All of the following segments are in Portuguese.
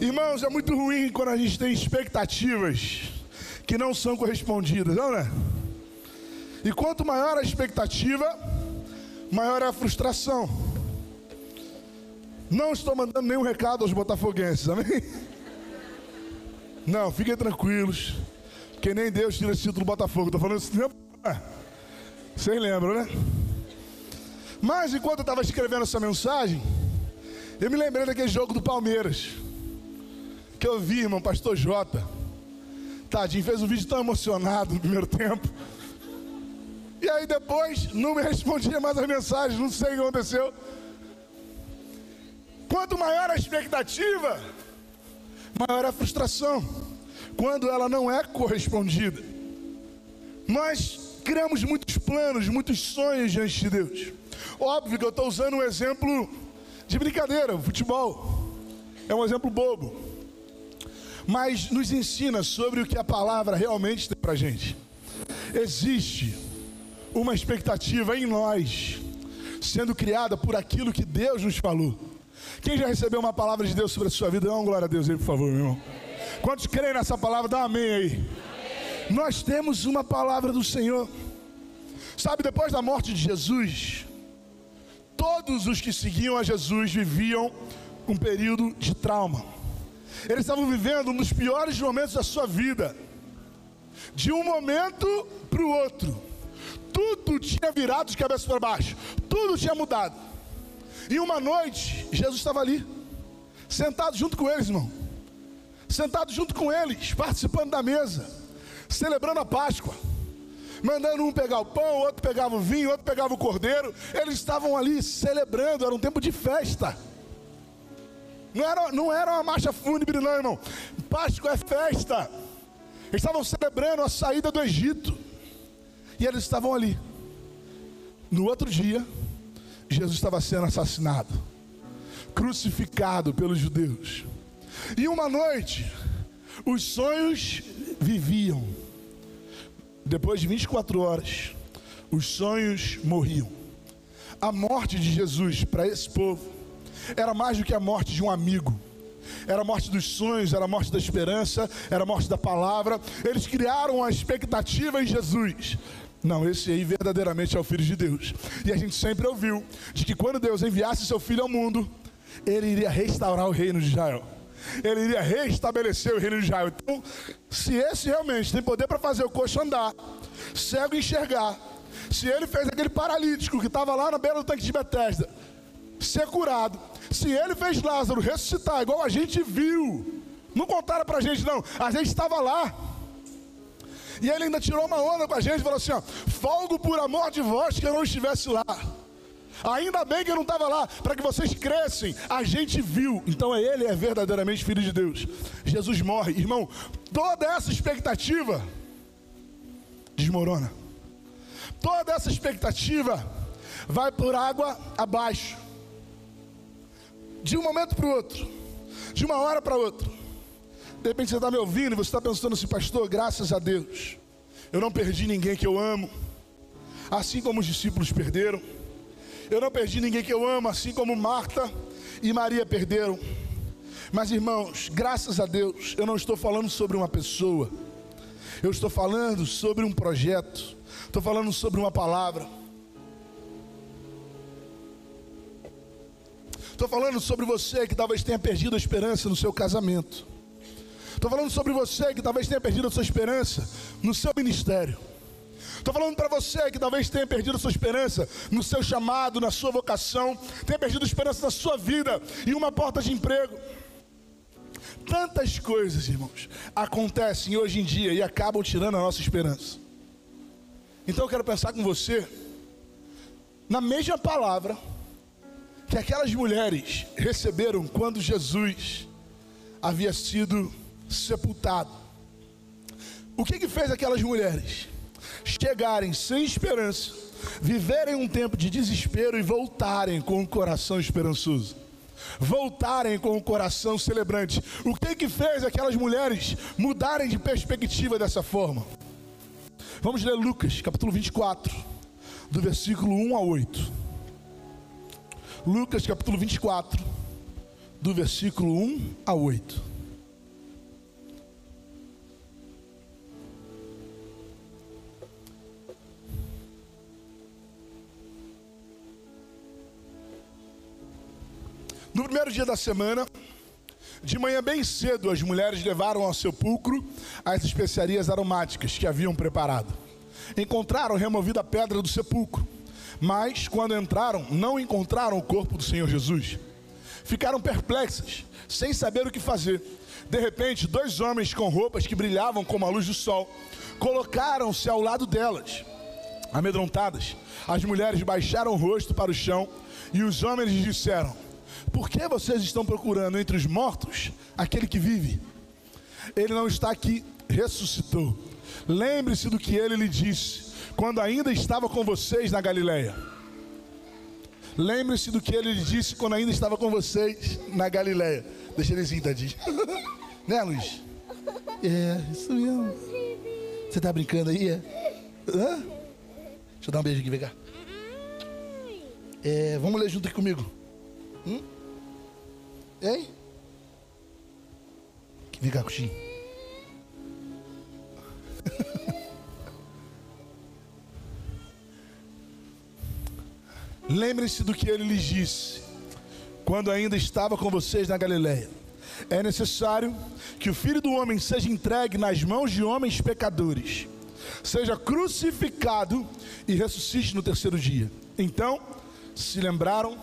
Irmãos, é muito ruim quando a gente tem expectativas que não são correspondidas, não é? E quanto maior a expectativa, maior é a frustração. Não estou mandando nenhum recado aos botafoguenses, amém? Não, fiquem tranquilos, que nem Deus tira esse título do Botafogo. Estou falando tempo. Vocês lembram, né? Mas enquanto eu estava escrevendo essa mensagem, eu me lembrei daquele jogo do Palmeiras. Que eu vi, irmão, pastor Jota. Tadinho, fez um vídeo tão emocionado no primeiro tempo. E aí depois não me respondia mais as mensagens, não sei o que aconteceu. Quanto maior a expectativa, maior a frustração. Quando ela não é correspondida. Nós criamos muitos planos, muitos sonhos diante de Deus. Óbvio que eu estou usando um exemplo de brincadeira, futebol. É um exemplo bobo. Mas nos ensina sobre o que a palavra realmente tem para gente. Existe uma expectativa em nós, sendo criada por aquilo que Deus nos falou. Quem já recebeu uma palavra de Deus sobre a sua vida, dá uma glória a Deus aí, por favor, meu irmão. Quantos creem nessa palavra, dá um amém aí. Nós temos uma palavra do Senhor. Sabe, depois da morte de Jesus, todos os que seguiam a Jesus viviam um período de trauma. Eles estavam vivendo um dos piores momentos da sua vida. De um momento para o outro, tudo tinha virado de cabeça para baixo, tudo tinha mudado. E uma noite, Jesus estava ali, sentado junto com eles, irmão. Sentado junto com eles, participando da mesa, celebrando a Páscoa mandando um pegar o pão, outro pegava o vinho, outro pegava o cordeiro. Eles estavam ali celebrando, era um tempo de festa. Não era, não era uma marcha fúnebre, não, irmão. Páscoa é festa. Eles estavam celebrando a saída do Egito. E eles estavam ali. No outro dia, Jesus estava sendo assassinado, crucificado pelos judeus. E uma noite, os sonhos viviam depois de 24 horas, os sonhos morriam. A morte de Jesus para esse povo era mais do que a morte de um amigo. Era a morte dos sonhos, era a morte da esperança, era a morte da palavra. Eles criaram a expectativa em Jesus. Não, esse aí verdadeiramente é o Filho de Deus. E a gente sempre ouviu de que quando Deus enviasse seu Filho ao mundo, ele iria restaurar o reino de Israel ele iria restabelecer o reino de Israel. Então, se esse realmente tem poder para fazer o coxo andar, cego enxergar, se ele fez aquele paralítico que estava lá na beira do tanque de Betesda ser curado, se ele fez Lázaro ressuscitar, igual a gente viu, não contaram para a gente não, a gente estava lá. E ele ainda tirou uma onda com a gente falou assim: ó, folgo por amor de vós que eu não estivesse lá. Ainda bem que eu não estava lá, para que vocês crescem. A gente viu, então é ele é verdadeiramente filho de Deus. Jesus morre, irmão. Toda essa expectativa desmorona. Toda essa expectativa vai por água abaixo. De um momento para o outro, de uma hora para outra. De repente você está me ouvindo e você está pensando assim, pastor, graças a Deus, eu não perdi ninguém que eu amo, assim como os discípulos perderam. Eu não perdi ninguém que eu amo, assim como Marta e Maria perderam. Mas irmãos, graças a Deus, eu não estou falando sobre uma pessoa, eu estou falando sobre um projeto, estou falando sobre uma palavra. Estou falando sobre você que talvez tenha perdido a esperança no seu casamento. Estou falando sobre você que talvez tenha perdido a sua esperança no seu ministério. Estou falando para você que talvez tenha perdido a sua esperança no seu chamado, na sua vocação, tenha perdido a esperança na sua vida e uma porta de emprego. Tantas coisas, irmãos, acontecem hoje em dia e acabam tirando a nossa esperança. Então eu quero pensar com você na mesma palavra que aquelas mulheres receberam quando Jesus havia sido sepultado. O que que fez aquelas mulheres? chegarem sem esperança, viverem um tempo de desespero e voltarem com o coração esperançoso. Voltarem com o coração celebrante. O que que fez aquelas mulheres mudarem de perspectiva dessa forma? Vamos ler Lucas, capítulo 24, do versículo 1 a 8. Lucas, capítulo 24, do versículo 1 a 8. No primeiro dia da semana, de manhã bem cedo, as mulheres levaram ao sepulcro as especiarias aromáticas que haviam preparado. Encontraram removida a pedra do sepulcro, mas quando entraram, não encontraram o corpo do Senhor Jesus. Ficaram perplexas, sem saber o que fazer. De repente, dois homens com roupas que brilhavam como a luz do sol colocaram-se ao lado delas. Amedrontadas, as mulheres baixaram o rosto para o chão e os homens disseram: por que vocês estão procurando entre os mortos aquele que vive? Ele não está aqui, ressuscitou. Lembre-se do que ele lhe disse quando ainda estava com vocês na Galileia. Lembre-se do que ele disse quando ainda estava com vocês na Galileia. Deixa ele assim, tadinho. né, Luiz? É, isso mesmo. Você tá brincando aí, é? Hã? Deixa eu dar um beijo aqui, vem cá. É, vamos ler junto aqui comigo. Hum? Hein? Vem cá, coxinha. Lembre-se do que ele lhes disse quando ainda estava com vocês na Galileia. É necessário que o filho do homem seja entregue nas mãos de homens pecadores, seja crucificado e ressuscite no terceiro dia. Então se lembraram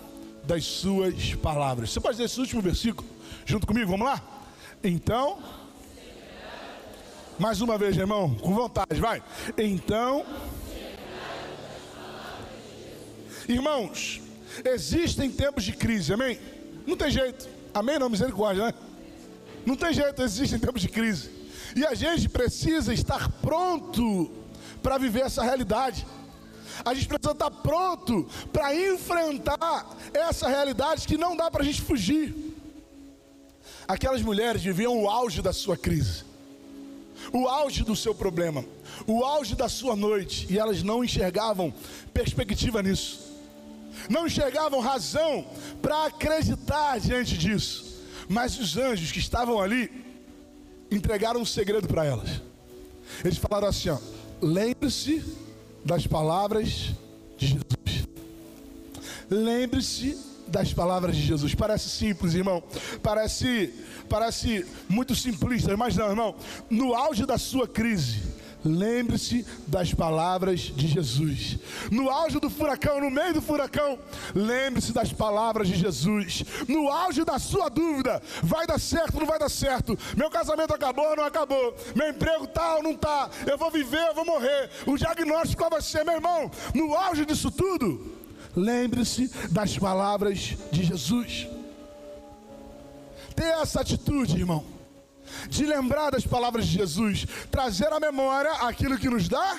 das suas palavras. Você pode ler esse último versículo junto comigo? Vamos lá? Então, mais uma vez, irmão, com vontade, vai. Então, irmãos, existem tempos de crise, amém? Não tem jeito, amém? Não, misericórdia, né? Não tem jeito, existem tempos de crise. E a gente precisa estar pronto para viver essa realidade. A gente precisa estar pronto para enfrentar essa realidade que não dá para a gente fugir. Aquelas mulheres viviam o auge da sua crise, o auge do seu problema, o auge da sua noite, e elas não enxergavam perspectiva nisso, não enxergavam razão para acreditar diante disso. Mas os anjos que estavam ali entregaram um segredo para elas. Eles falaram assim: lembre-se das palavras de Jesus. Lembre-se das palavras de Jesus. Parece simples, irmão. Parece, parece muito simplista, mas não, irmão. No auge da sua crise, Lembre-se das palavras de Jesus. No auge do furacão, no meio do furacão, lembre-se das palavras de Jesus. No auge da sua dúvida, vai dar certo, não vai dar certo. Meu casamento acabou, não acabou. Meu emprego tá ou não tá. Eu vou viver, eu vou morrer. O diagnóstico qual vai ser, meu irmão? No auge disso tudo, lembre-se das palavras de Jesus. Tenha essa atitude, irmão de lembrar das palavras de Jesus, trazer à memória aquilo que nos dá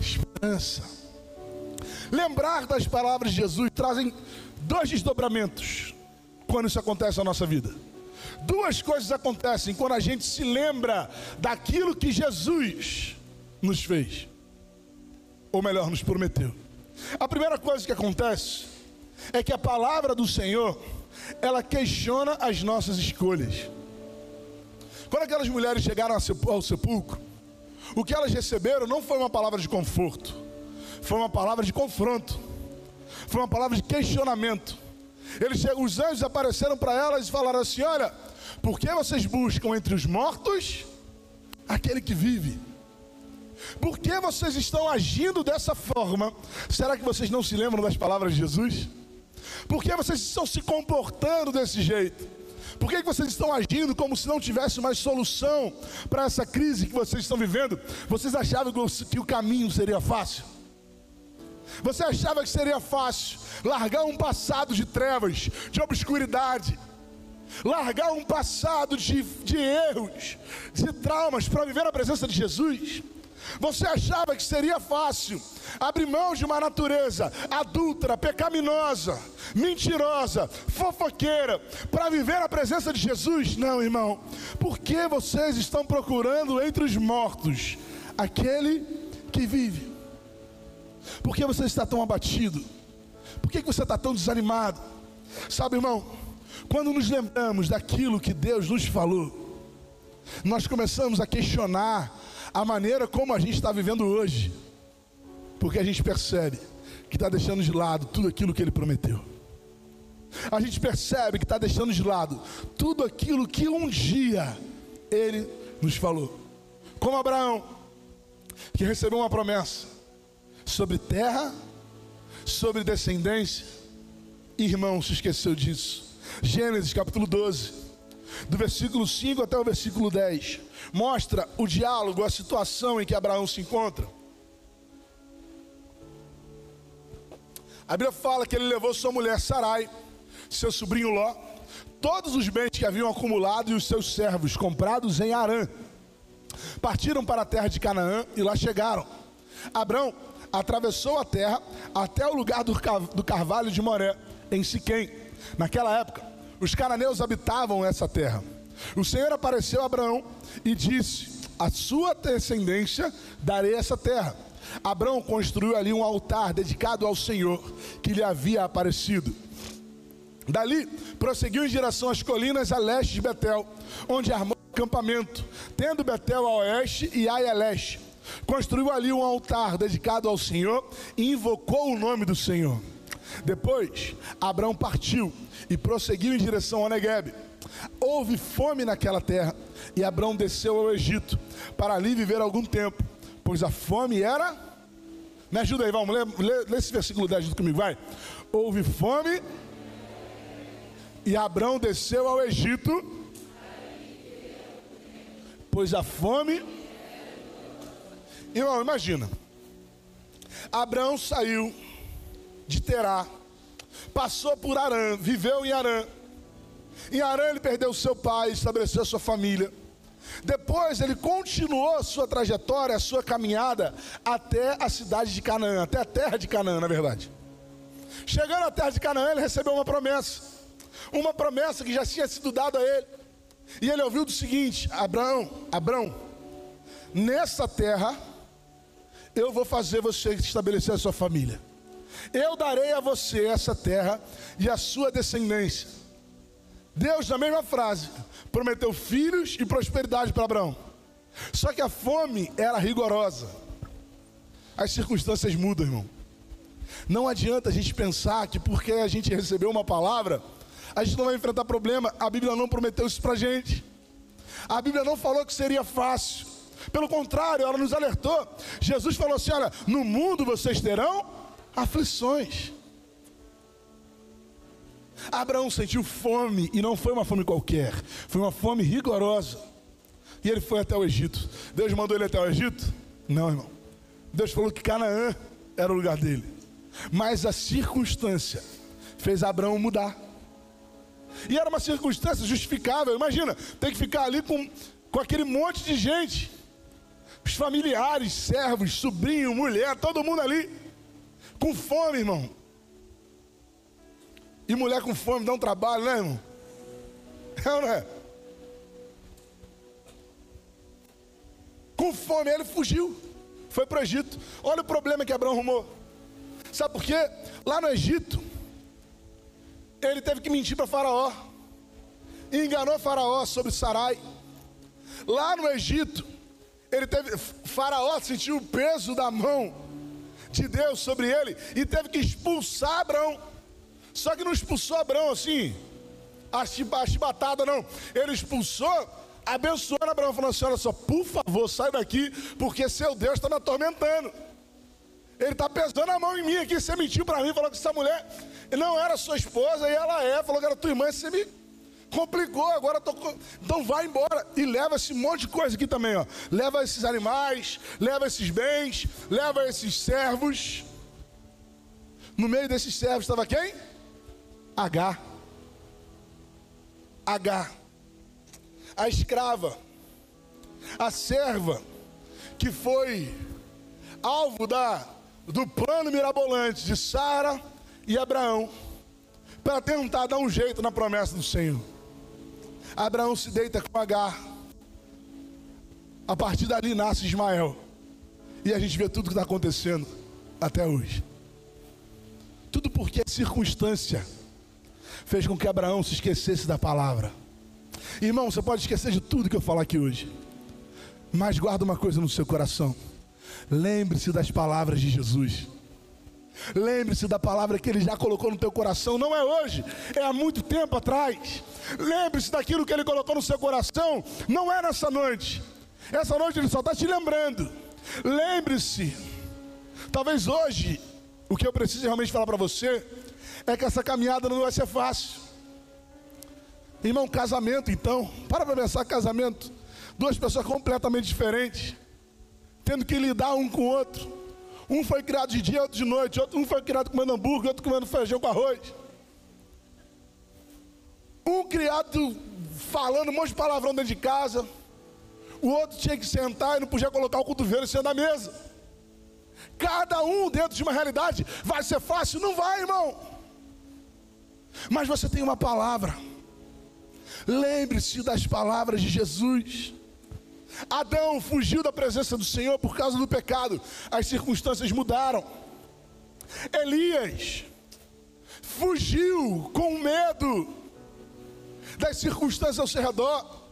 esperança. Lembrar das palavras de Jesus trazem dois desdobramentos quando isso acontece na nossa vida. Duas coisas acontecem quando a gente se lembra daquilo que Jesus nos fez, ou melhor, nos prometeu. A primeira coisa que acontece é que a palavra do Senhor, ela questiona as nossas escolhas. Quando aquelas mulheres chegaram ao sepulcro, o que elas receberam não foi uma palavra de conforto, foi uma palavra de confronto, foi uma palavra de questionamento. Eles, os anjos apareceram para elas e falaram assim: Olha, por que vocês buscam entre os mortos aquele que vive? Por que vocês estão agindo dessa forma? Será que vocês não se lembram das palavras de Jesus? Por que vocês estão se comportando desse jeito? Por que vocês estão agindo como se não tivesse mais solução para essa crise que vocês estão vivendo? Vocês achavam que o caminho seria fácil? Você achava que seria fácil largar um passado de trevas, de obscuridade, largar um passado de, de erros, de traumas para viver na presença de Jesus? Você achava que seria fácil abrir mão de uma natureza adulta, pecaminosa, mentirosa, fofoqueira, para viver a presença de Jesus? Não, irmão. Por que vocês estão procurando entre os mortos aquele que vive? Por que você está tão abatido? Por que você está tão desanimado? Sabe, irmão, quando nos lembramos daquilo que Deus nos falou, nós começamos a questionar a maneira como a gente está vivendo hoje, porque a gente percebe que está deixando de lado tudo aquilo que Ele prometeu. A gente percebe que está deixando de lado tudo aquilo que um dia Ele nos falou. Como Abraão, que recebeu uma promessa sobre terra, sobre descendência, irmão, se esqueceu disso. Gênesis capítulo 12, do versículo 5 até o versículo 10, mostra o diálogo, a situação em que Abraão se encontra. A Bíblia fala que ele levou sua mulher Sarai, seu sobrinho Ló, todos os bens que haviam acumulado e os seus servos comprados em Arã. Partiram para a terra de Canaã e lá chegaram. Abraão atravessou a terra até o lugar do carvalho de Moré, em Siquém. Naquela época, os cananeus habitavam essa terra. O Senhor apareceu a Abraão e disse: A sua descendência darei essa terra. Abraão construiu ali um altar dedicado ao Senhor que lhe havia aparecido. Dali, prosseguiu em direção às colinas a leste de Betel, onde armou acampamento, tendo Betel a oeste e Ai a leste. Construiu ali um altar dedicado ao Senhor e invocou o nome do Senhor. Depois, Abraão partiu e prosseguiu em direção ao Negueb. Houve fome naquela terra e Abraão desceu ao Egito para ali viver algum tempo, pois a fome era. Me ajuda aí, vamos, lê esse versículo 10 junto comigo, vai. Houve fome e Abraão desceu ao Egito, pois a fome. Irmão, imagina. Abraão saiu de Terá, passou por Arã, viveu em Arã. Em Arã ele perdeu seu pai, estabeleceu sua família. Depois ele continuou sua trajetória, sua caminhada até a cidade de Canaã, até a terra de Canaã, na verdade. Chegando à terra de Canaã, ele recebeu uma promessa. Uma promessa que já tinha sido dada a ele. E ele ouviu do seguinte: Abraão, Abraão, nessa terra eu vou fazer você estabelecer a sua família. Eu darei a você essa terra e a sua descendência. Deus, na mesma frase, prometeu filhos e prosperidade para Abraão. Só que a fome era rigorosa. As circunstâncias mudam, irmão. Não adianta a gente pensar que porque a gente recebeu uma palavra, a gente não vai enfrentar problema. A Bíblia não prometeu isso para a gente. A Bíblia não falou que seria fácil. Pelo contrário, ela nos alertou. Jesus falou assim: olha, no mundo vocês terão aflições. Abraão sentiu fome e não foi uma fome qualquer, foi uma fome rigorosa. E ele foi até o Egito. Deus mandou ele até o Egito? Não, irmão. Deus falou que Canaã era o lugar dele. Mas a circunstância fez Abraão mudar. E era uma circunstância justificável. Imagina, tem que ficar ali com, com aquele monte de gente. Os familiares, servos, sobrinho, mulher, todo mundo ali. Com fome, irmão. E mulher com fome dá um trabalho, né, irmão? É ou não é? Com fome, ele fugiu. Foi para o Egito. Olha o problema que Abraão arrumou. Sabe por quê? Lá no Egito, ele teve que mentir para Faraó. E enganou Faraó sobre Sarai. Lá no Egito, ele teve. Faraó sentiu o peso da mão de Deus sobre ele e teve que expulsar Abraão. Só que não expulsou Abraão assim, a chibatada não. Ele expulsou, abençoando Abraão, falando assim: olha só, por favor, sai daqui, porque seu Deus está me atormentando. Ele está pesando a mão em mim aqui. Você mentiu para mim, falou que essa mulher não era sua esposa e ela é. Falou que era tua irmã. Você me complicou. Agora tô... então vai embora e leva esse monte de coisa aqui também. Ó. Leva esses animais, leva esses bens, leva esses servos. No meio desses servos estava quem? H. H. A escrava, a serva que foi alvo da do plano mirabolante de Sara e Abraão para tentar dar um jeito na promessa do Senhor. Abraão se deita com Agar. A partir dali nasce Ismael. E a gente vê tudo que está acontecendo até hoje. Tudo porque a circunstância fez com que Abraão se esquecesse da palavra. Irmão, você pode esquecer de tudo que eu falar aqui hoje, mas guarda uma coisa no seu coração: lembre-se das palavras de Jesus. Lembre-se da palavra que ele já colocou no teu coração, não é hoje, é há muito tempo atrás. Lembre-se daquilo que ele colocou no seu coração, não é nessa noite. Essa noite ele só está te lembrando. Lembre-se, talvez hoje, o que eu preciso realmente falar para você é que essa caminhada não vai ser fácil. Irmão, casamento então, para para pensar casamento, duas pessoas completamente diferentes, tendo que lidar um com o outro. Um foi criado de dia, outro de noite, outro um foi criado comendo hambúrguer, outro comendo feijão com arroz. Um criado falando um monte de palavrão dentro de casa, o outro tinha que sentar e não podia colocar o cotovelo em cima da mesa. Cada um dentro de uma realidade vai ser fácil? Não vai, irmão. Mas você tem uma palavra. Lembre-se das palavras de Jesus. Adão fugiu da presença do Senhor por causa do pecado, as circunstâncias mudaram. Elias fugiu com medo das circunstâncias ao seu redor,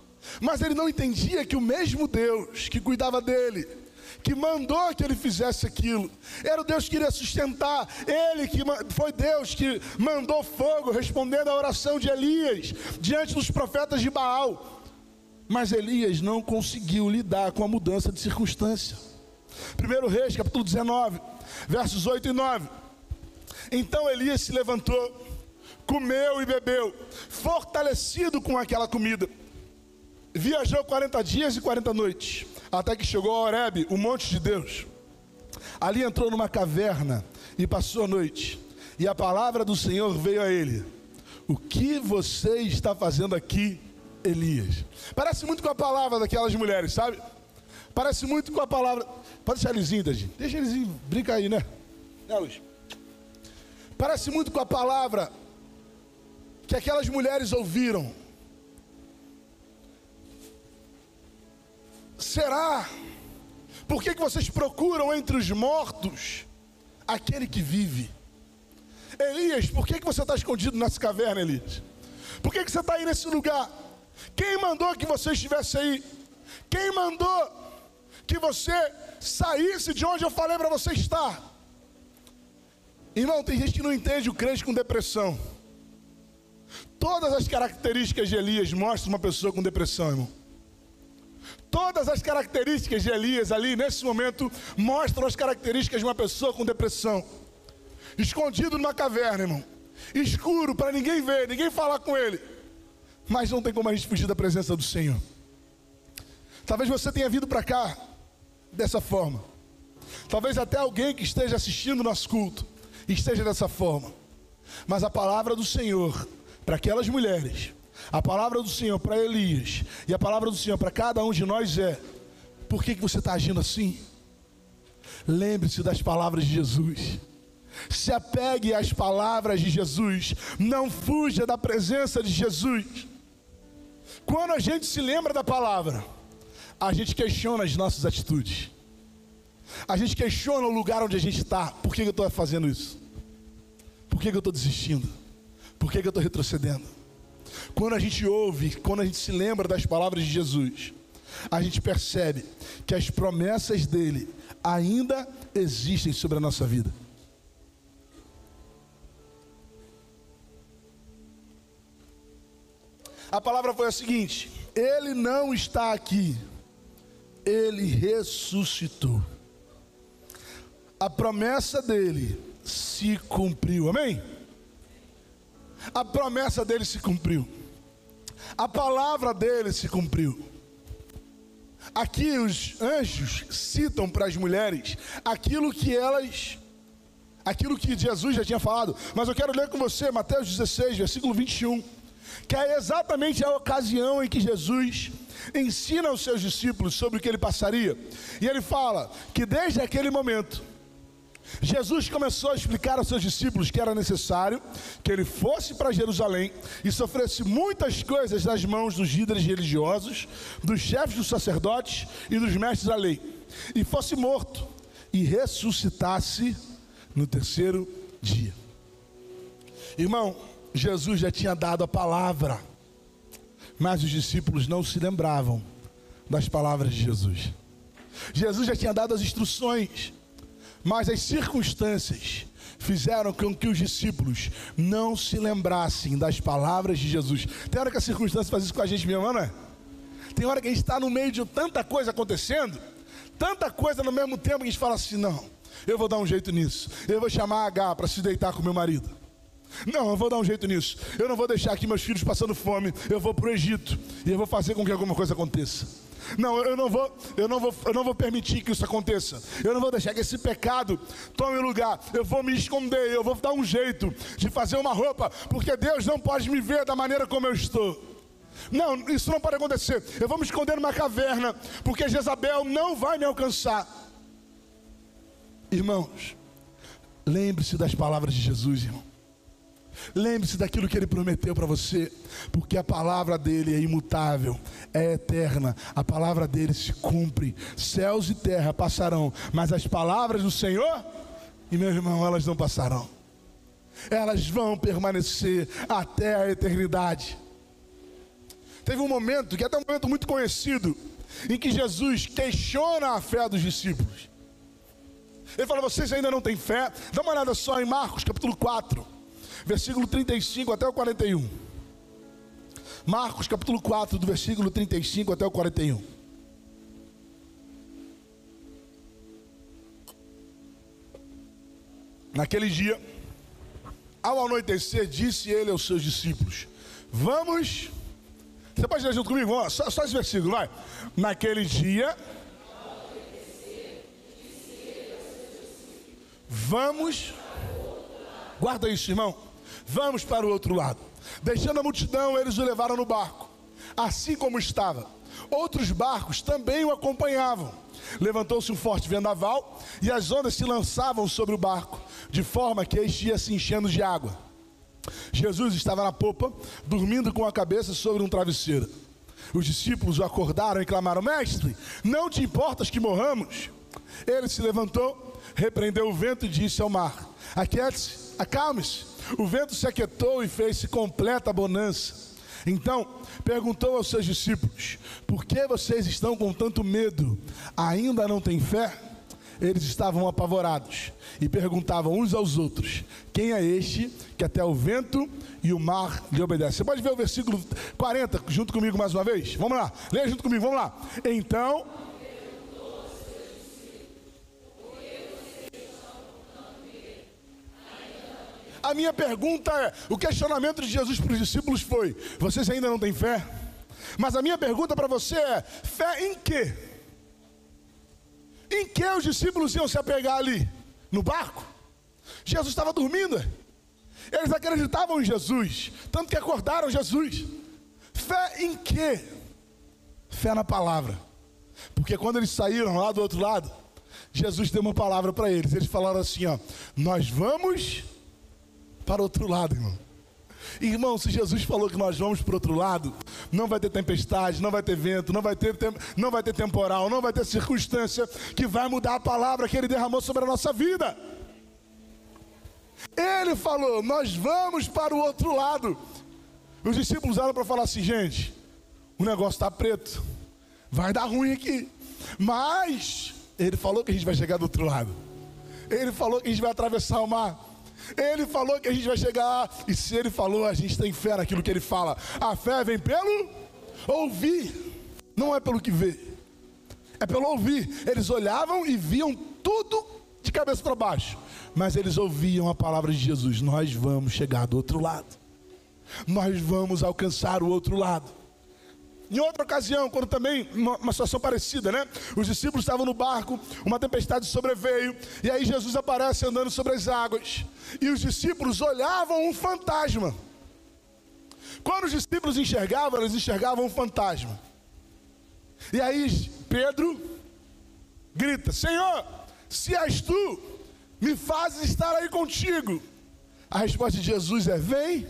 mas ele não entendia que o mesmo Deus que cuidava dele, que mandou que ele fizesse aquilo, era o Deus que iria sustentar, ele que foi Deus que mandou fogo respondendo à oração de Elias diante dos profetas de Baal. Mas Elias não conseguiu lidar com a mudança de circunstância. 1 Reis, capítulo 19, versos 8 e 9. Então Elias se levantou, comeu e bebeu, fortalecido com aquela comida. Viajou 40 dias e 40 noites, até que chegou a Horebe, o monte de Deus. Ali entrou numa caverna e passou a noite. E a palavra do Senhor veio a ele: O que você está fazendo aqui, Elias. Parece muito com a palavra daquelas mulheres, sabe? Parece muito com a palavra. Pode deixar eles indo, Deixa eles ir, brinca aí, né? Né, Luiz? Parece muito com a palavra que aquelas mulheres ouviram. Será? Por que, que vocês procuram entre os mortos aquele que vive? Elias, por que, que você está escondido nessa caverna, Elias? Por que, que você está aí nesse lugar? Quem mandou que você estivesse aí? Quem mandou que você saísse de onde eu falei para você estar? Irmão, tem gente que não entende o crente com depressão. Todas as características de Elias mostram uma pessoa com depressão, irmão. Todas as características de Elias ali, nesse momento, mostram as características de uma pessoa com depressão. Escondido numa caverna, irmão. Escuro, para ninguém ver, ninguém falar com ele mas não tem como a gente fugir da presença do Senhor. Talvez você tenha vindo para cá dessa forma. Talvez até alguém que esteja assistindo nosso culto esteja dessa forma. Mas a palavra do Senhor para aquelas mulheres, a palavra do Senhor para Elias e a palavra do Senhor para cada um de nós é: por que, que você está agindo assim? Lembre-se das palavras de Jesus. Se apegue às palavras de Jesus. Não fuja da presença de Jesus. Quando a gente se lembra da palavra, a gente questiona as nossas atitudes. A gente questiona o lugar onde a gente está. Por que eu estou fazendo isso? Por que eu estou desistindo? Por que eu estou retrocedendo? Quando a gente ouve, quando a gente se lembra das palavras de Jesus, a gente percebe que as promessas dele ainda existem sobre a nossa vida. A palavra foi a seguinte: Ele não está aqui, ele ressuscitou. A promessa dele se cumpriu, amém? A promessa dele se cumpriu, a palavra dele se cumpriu. Aqui os anjos citam para as mulheres aquilo que elas, aquilo que Jesus já tinha falado, mas eu quero ler com você Mateus 16, versículo 21 que é exatamente a ocasião em que Jesus ensina aos seus discípulos sobre o que ele passaria. E ele fala que desde aquele momento, Jesus começou a explicar aos seus discípulos que era necessário que ele fosse para Jerusalém e sofresse muitas coisas nas mãos dos líderes religiosos, dos chefes dos sacerdotes e dos mestres da lei, e fosse morto e ressuscitasse no terceiro dia. Irmão, Jesus já tinha dado a palavra, mas os discípulos não se lembravam das palavras de Jesus. Jesus já tinha dado as instruções, mas as circunstâncias fizeram com que os discípulos não se lembrassem das palavras de Jesus. Tem hora que a circunstância faz isso com a gente mesmo, não é? Tem hora que a gente está no meio de tanta coisa acontecendo, tanta coisa no mesmo tempo que a gente fala assim: não, eu vou dar um jeito nisso. Eu vou chamar a H para se deitar com meu marido. Não, eu vou dar um jeito nisso. Eu não vou deixar aqui meus filhos passando fome. Eu vou para o Egito e eu vou fazer com que alguma coisa aconteça. Não, eu não vou, eu não vou, eu não vou permitir que isso aconteça. Eu não vou deixar que esse pecado tome lugar. Eu vou me esconder, eu vou dar um jeito de fazer uma roupa, porque Deus não pode me ver da maneira como eu estou. Não, isso não pode acontecer. Eu vou me esconder numa caverna, porque Jezabel não vai me alcançar. Irmãos, lembre-se das palavras de Jesus, irmão. Lembre-se daquilo que ele prometeu para você, porque a palavra dele é imutável, é eterna, a palavra dele se cumpre. Céus e terra passarão, mas as palavras do Senhor, e meu irmão, elas não passarão, elas vão permanecer até a eternidade. Teve um momento, que é até um momento muito conhecido, em que Jesus questiona a fé dos discípulos. Ele fala: Vocês ainda não têm fé? Dá uma olhada só em Marcos capítulo 4 versículo 35 até o 41. Marcos capítulo 4, do versículo 35 até o 41. Naquele dia, ao anoitecer, disse ele aos seus discípulos: Vamos. Você pode ler junto comigo? Só, só esse versículo, vai. Naquele dia. Vamos. Guarda isso, irmão. Vamos para o outro lado. Deixando a multidão, eles o levaram no barco, assim como estava. Outros barcos também o acompanhavam. Levantou-se um forte vendaval e as ondas se lançavam sobre o barco, de forma que este ia se enchendo de água. Jesus estava na popa, dormindo com a cabeça sobre um travesseiro. Os discípulos o acordaram e clamaram: Mestre, não te importas que morramos? Ele se levantou, repreendeu o vento e disse ao mar: Aquiete-se, acalme-se. O vento se aquietou e fez-se completa bonança. Então perguntou aos seus discípulos: Por que vocês estão com tanto medo? Ainda não têm fé? Eles estavam apavorados e perguntavam uns aos outros: Quem é este que até o vento e o mar lhe obedecem? Você pode ver o versículo 40 junto comigo mais uma vez? Vamos lá, leia junto comigo, vamos lá. Então A minha pergunta é: o questionamento de Jesus para os discípulos foi: vocês ainda não têm fé? Mas a minha pergunta para você é: fé em quê? Em que os discípulos iam se apegar ali? No barco? Jesus estava dormindo. Eles acreditavam em Jesus, tanto que acordaram Jesus. Fé em quê? Fé na palavra. Porque quando eles saíram lá do outro lado, Jesus deu uma palavra para eles. Eles falaram assim: ó, nós vamos para outro lado, irmão. Irmão, se Jesus falou que nós vamos para outro lado, não vai ter tempestade, não vai ter vento, não vai ter, não vai ter temporal, não vai ter circunstância que vai mudar a palavra que Ele derramou sobre a nossa vida. Ele falou: Nós vamos para o outro lado. Os discípulos eram para falar assim, gente, o negócio está preto, vai dar ruim aqui. Mas Ele falou que a gente vai chegar do outro lado. Ele falou que a gente vai atravessar o mar. Ele falou que a gente vai chegar, e se ele falou, a gente tem fé naquilo que ele fala. A fé vem pelo ouvir, não é pelo que vê, é pelo ouvir. Eles olhavam e viam tudo de cabeça para baixo, mas eles ouviam a palavra de Jesus: Nós vamos chegar do outro lado, nós vamos alcançar o outro lado. Em outra ocasião, quando também, uma, uma, situação parecida, né? Os discípulos estavam no barco, uma tempestade sobreveio, e aí Jesus aparece andando sobre as águas, e os discípulos olhavam um fantasma. Quando os discípulos enxergavam, eles enxergavam um fantasma. E aí Pedro grita: Senhor, se és tu, me fazes estar aí contigo. A resposta de Jesus é: Vem,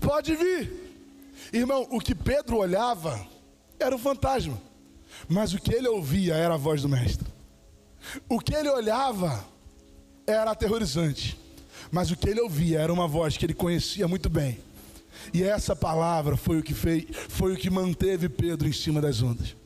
pode vir. Irmão, o que Pedro olhava era um fantasma, mas o que ele ouvia era a voz do Mestre. O que ele olhava era aterrorizante, Mas o que ele ouvia era uma voz que ele conhecia muito bem. E essa palavra foi o que fez, foi o que manteve Pedro em cima das ondas.